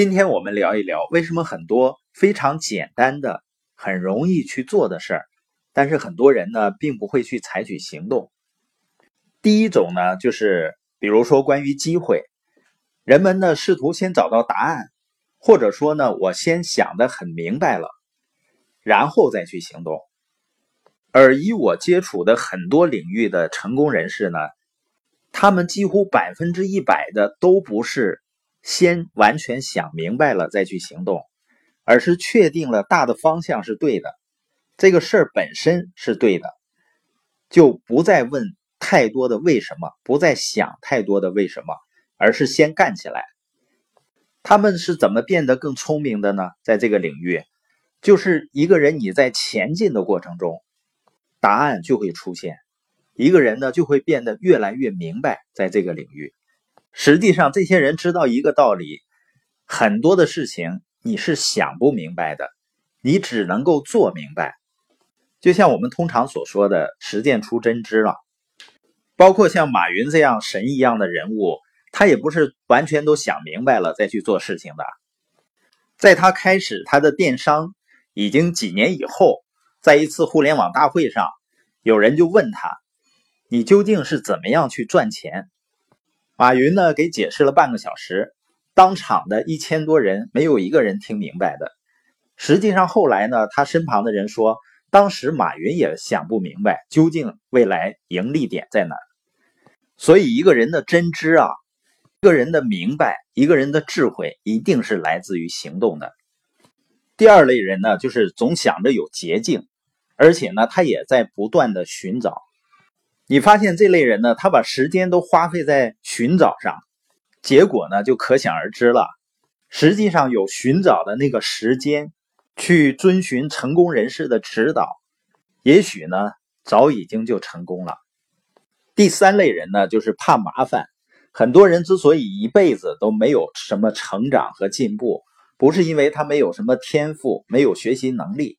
今天我们聊一聊，为什么很多非常简单的、很容易去做的事儿，但是很多人呢并不会去采取行动。第一种呢，就是比如说关于机会，人们呢试图先找到答案，或者说呢我先想的很明白了，然后再去行动。而以我接触的很多领域的成功人士呢，他们几乎百分之一百的都不是先完全想明白了再去行动，而是确定了大的方向是对的，这个事儿本身是对的，就不再问太多的为什么，不再想太多的为什么，而是先干起来。他们是怎么变得更聪明的呢？在这个领域，就是一个人你在前进的过程中。答案就会出现，一个人呢就会变得越来越明白，在这个领域。实际上，这些人知道一个道理：很多的事情你是想不明白的，你只能够做明白。就像我们通常所说的“实践出真知”了。包括像马云这样神一样的人物，他也不是完全都想明白了再去做事情的。在他开始他的电商已经几年以后。在一次互联网大会上，有人就问他：“你究竟是怎么样去赚钱？”马云呢给解释了半个小时，当场的一千多人没有一个人听明白的。实际上后来呢，他身旁的人说，当时马云也想不明白究竟未来盈利点在哪。所以一个人的真知啊，一个人的明白，一个人的智慧，一定是来自于行动的。第二类人呢，就是总想着有捷径。而且呢，他也在不断的寻找。你发现这类人呢，他把时间都花费在寻找上，结果呢就可想而知了。实际上有寻找的那个时间，去遵循成功人士的指导，也许呢早已经就成功了。第三类人呢，就是怕麻烦。很多人之所以一辈子都没有什么成长和进步，不是因为他没有什么天赋，没有学习能力。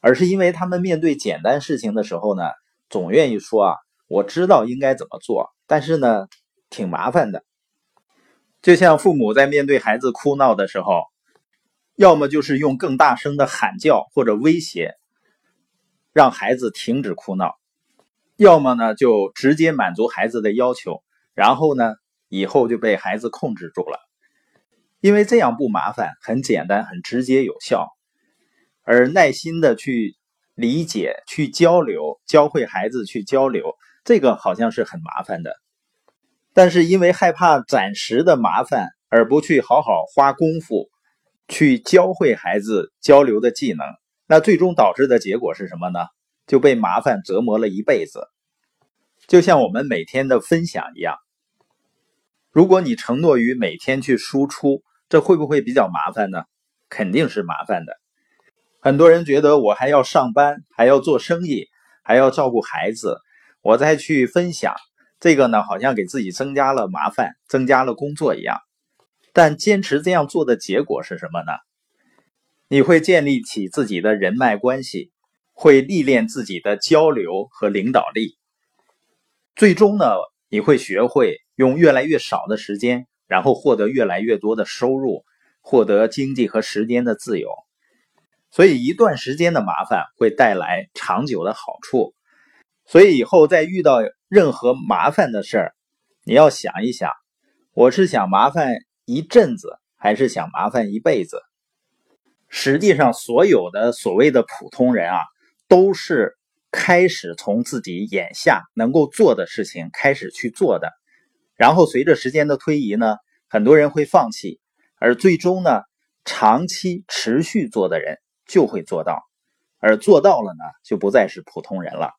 而是因为他们面对简单事情的时候呢，总愿意说啊，我知道应该怎么做，但是呢，挺麻烦的。就像父母在面对孩子哭闹的时候，要么就是用更大声的喊叫或者威胁，让孩子停止哭闹；要么呢，就直接满足孩子的要求，然后呢，以后就被孩子控制住了。因为这样不麻烦，很简单，很直接有效。而耐心的去理解、去交流、教会孩子去交流，这个好像是很麻烦的。但是因为害怕暂时的麻烦，而不去好好花功夫去教会孩子交流的技能，那最终导致的结果是什么呢？就被麻烦折磨了一辈子。就像我们每天的分享一样，如果你承诺于每天去输出，这会不会比较麻烦呢？肯定是麻烦的。很多人觉得我还要上班，还要做生意，还要照顾孩子，我再去分享这个呢，好像给自己增加了麻烦，增加了工作一样。但坚持这样做的结果是什么呢？你会建立起自己的人脉关系，会历练自己的交流和领导力，最终呢，你会学会用越来越少的时间，然后获得越来越多的收入，获得经济和时间的自由。所以一段时间的麻烦会带来长久的好处，所以以后再遇到任何麻烦的事儿，你要想一想，我是想麻烦一阵子，还是想麻烦一辈子？实际上，所有的所谓的普通人啊，都是开始从自己眼下能够做的事情开始去做的，然后随着时间的推移呢，很多人会放弃，而最终呢，长期持续做的人。就会做到，而做到了呢，就不再是普通人了。